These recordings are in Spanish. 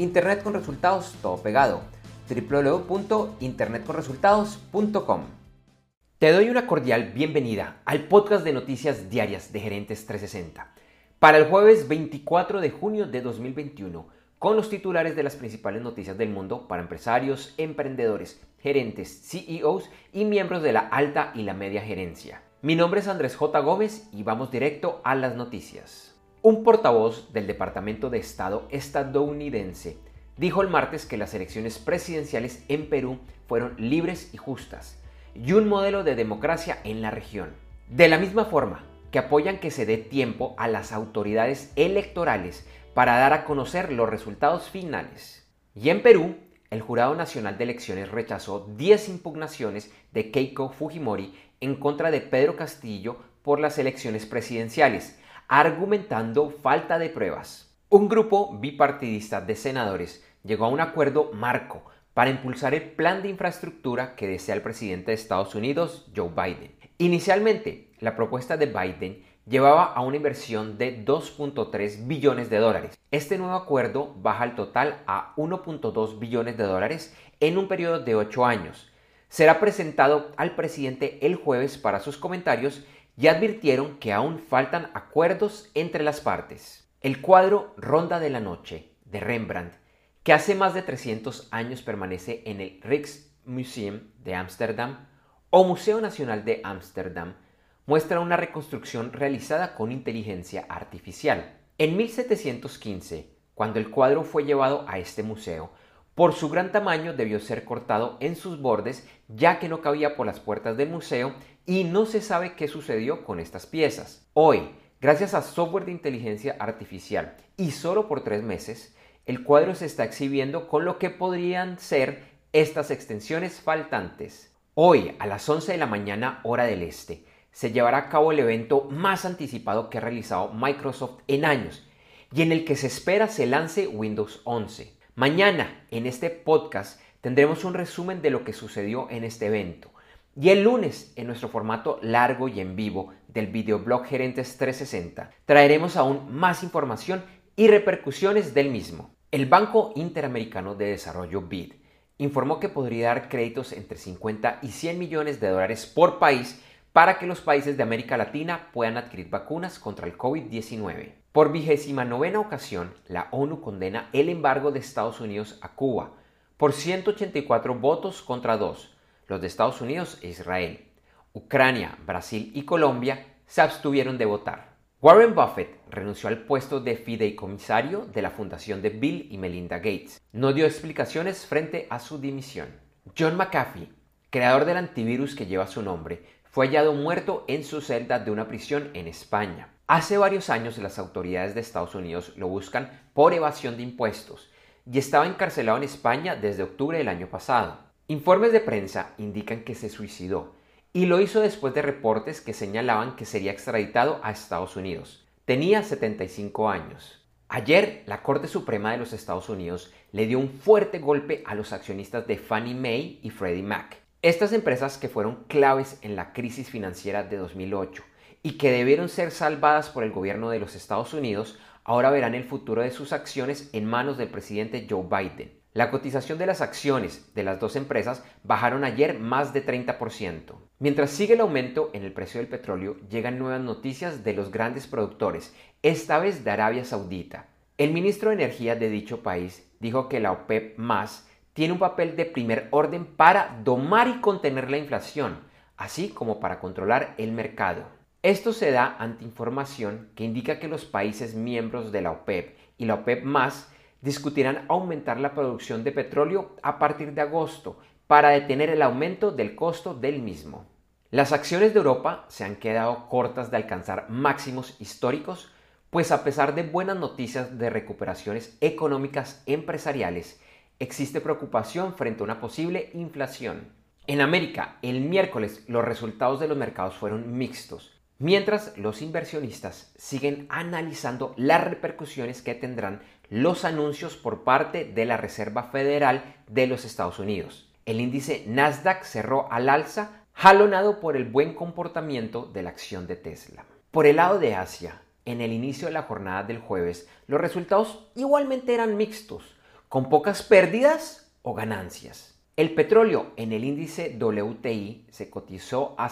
Internet con resultados, todo pegado. www.internetconresultados.com. Te doy una cordial bienvenida al podcast de noticias diarias de Gerentes 360. Para el jueves 24 de junio de 2021, con los titulares de las principales noticias del mundo para empresarios, emprendedores, gerentes, CEOs y miembros de la alta y la media gerencia. Mi nombre es Andrés J. Gómez y vamos directo a las noticias. Un portavoz del Departamento de Estado estadounidense dijo el martes que las elecciones presidenciales en Perú fueron libres y justas y un modelo de democracia en la región. De la misma forma que apoyan que se dé tiempo a las autoridades electorales para dar a conocer los resultados finales. Y en Perú, el Jurado Nacional de Elecciones rechazó 10 impugnaciones de Keiko Fujimori en contra de Pedro Castillo por las elecciones presidenciales, argumentando falta de pruebas. Un grupo bipartidista de senadores llegó a un acuerdo marco para impulsar el plan de infraestructura que desea el presidente de Estados Unidos, Joe Biden. Inicialmente, la propuesta de Biden llevaba a una inversión de 2.3 billones de dólares. Este nuevo acuerdo baja el total a 1.2 billones de dólares en un periodo de 8 años. Será presentado al presidente el jueves para sus comentarios y advirtieron que aún faltan acuerdos entre las partes. El cuadro Ronda de la Noche de Rembrandt, que hace más de 300 años permanece en el Rijksmuseum de Ámsterdam o Museo Nacional de Ámsterdam, muestra una reconstrucción realizada con inteligencia artificial. En 1715, cuando el cuadro fue llevado a este museo, por su gran tamaño debió ser cortado en sus bordes ya que no cabía por las puertas del museo y no se sabe qué sucedió con estas piezas. Hoy, gracias a software de inteligencia artificial y solo por tres meses, el cuadro se está exhibiendo con lo que podrían ser estas extensiones faltantes. Hoy, a las 11 de la mañana hora del este, se llevará a cabo el evento más anticipado que ha realizado Microsoft en años y en el que se espera se lance Windows 11. Mañana, en este podcast, tendremos un resumen de lo que sucedió en este evento. Y el lunes, en nuestro formato largo y en vivo del videoblog Gerentes 360, traeremos aún más información y repercusiones del mismo. El Banco Interamericano de Desarrollo BID informó que podría dar créditos entre 50 y 100 millones de dólares por país para que los países de América Latina puedan adquirir vacunas contra el COVID-19. Por vigésima novena ocasión, la ONU condena el embargo de Estados Unidos a Cuba por 184 votos contra 2, los de Estados Unidos e Israel. Ucrania, Brasil y Colombia se abstuvieron de votar. Warren Buffett renunció al puesto de fideicomisario de la fundación de Bill y Melinda Gates. No dio explicaciones frente a su dimisión. John McAfee, creador del antivirus que lleva su nombre, fue hallado muerto en su celda de una prisión en España. Hace varios años las autoridades de Estados Unidos lo buscan por evasión de impuestos y estaba encarcelado en España desde octubre del año pasado. Informes de prensa indican que se suicidó y lo hizo después de reportes que señalaban que sería extraditado a Estados Unidos. Tenía 75 años. Ayer, la Corte Suprema de los Estados Unidos le dio un fuerte golpe a los accionistas de Fannie Mae y Freddie Mac. Estas empresas que fueron claves en la crisis financiera de 2008 y que debieron ser salvadas por el gobierno de los Estados Unidos, ahora verán el futuro de sus acciones en manos del presidente Joe Biden. La cotización de las acciones de las dos empresas bajaron ayer más de 30%. Mientras sigue el aumento en el precio del petróleo, llegan nuevas noticias de los grandes productores, esta vez de Arabia Saudita. El ministro de Energía de dicho país dijo que la OPEP más tiene un papel de primer orden para domar y contener la inflación, así como para controlar el mercado. Esto se da ante información que indica que los países miembros de la OPEP y la OPEP más discutirán aumentar la producción de petróleo a partir de agosto para detener el aumento del costo del mismo. Las acciones de Europa se han quedado cortas de alcanzar máximos históricos, pues a pesar de buenas noticias de recuperaciones económicas empresariales, existe preocupación frente a una posible inflación. En América, el miércoles los resultados de los mercados fueron mixtos, mientras los inversionistas siguen analizando las repercusiones que tendrán los anuncios por parte de la Reserva Federal de los Estados Unidos. El índice Nasdaq cerró al alza, jalonado por el buen comportamiento de la acción de Tesla. Por el lado de Asia, en el inicio de la jornada del jueves, los resultados igualmente eran mixtos con pocas pérdidas o ganancias. El petróleo en el índice WTI se cotizó a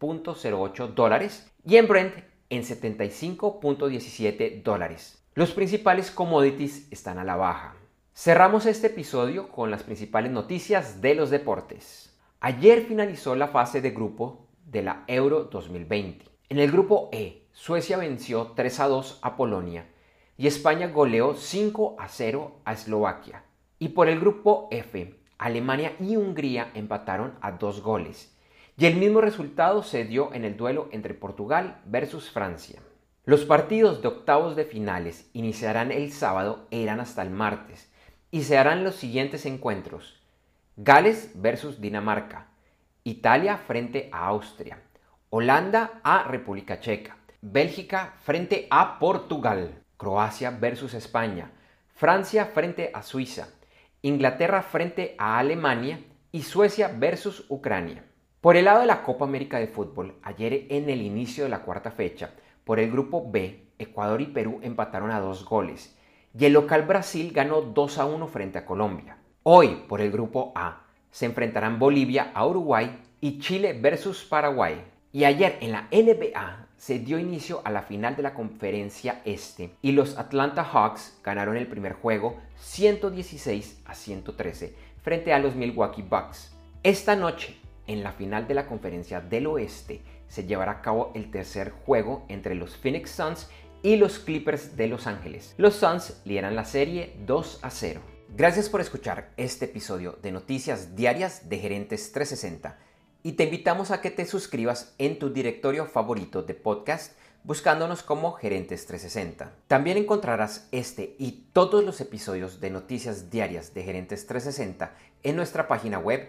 73.08 dólares y en Brent en 75.17 dólares. Los principales commodities están a la baja. Cerramos este episodio con las principales noticias de los deportes. Ayer finalizó la fase de grupo de la Euro 2020. En el grupo E, Suecia venció 3 a 2 a Polonia y España goleó 5 a 0 a Eslovaquia. Y por el grupo F, Alemania y Hungría empataron a dos goles. Y el mismo resultado se dio en el duelo entre Portugal versus Francia. Los partidos de octavos de finales iniciarán el sábado e irán hasta el martes y se harán los siguientes encuentros. Gales versus Dinamarca, Italia frente a Austria, Holanda a República Checa, Bélgica frente a Portugal. Croacia versus España, Francia frente a Suiza, Inglaterra frente a Alemania y Suecia versus Ucrania. Por el lado de la Copa América de Fútbol, ayer en el inicio de la cuarta fecha, por el grupo B, Ecuador y Perú empataron a dos goles y el local Brasil ganó 2 a 1 frente a Colombia. Hoy, por el grupo A, se enfrentarán Bolivia a Uruguay y Chile versus Paraguay. Y ayer en la NBA se dio inicio a la final de la conferencia este y los Atlanta Hawks ganaron el primer juego 116 a 113 frente a los Milwaukee Bucks. Esta noche, en la final de la conferencia del oeste, se llevará a cabo el tercer juego entre los Phoenix Suns y los Clippers de Los Ángeles. Los Suns lideran la serie 2 a 0. Gracias por escuchar este episodio de Noticias Diarias de Gerentes 360 y te invitamos a que te suscribas en tu directorio favorito de podcast buscándonos como Gerentes 360. También encontrarás este y todos los episodios de noticias diarias de Gerentes 360 en nuestra página web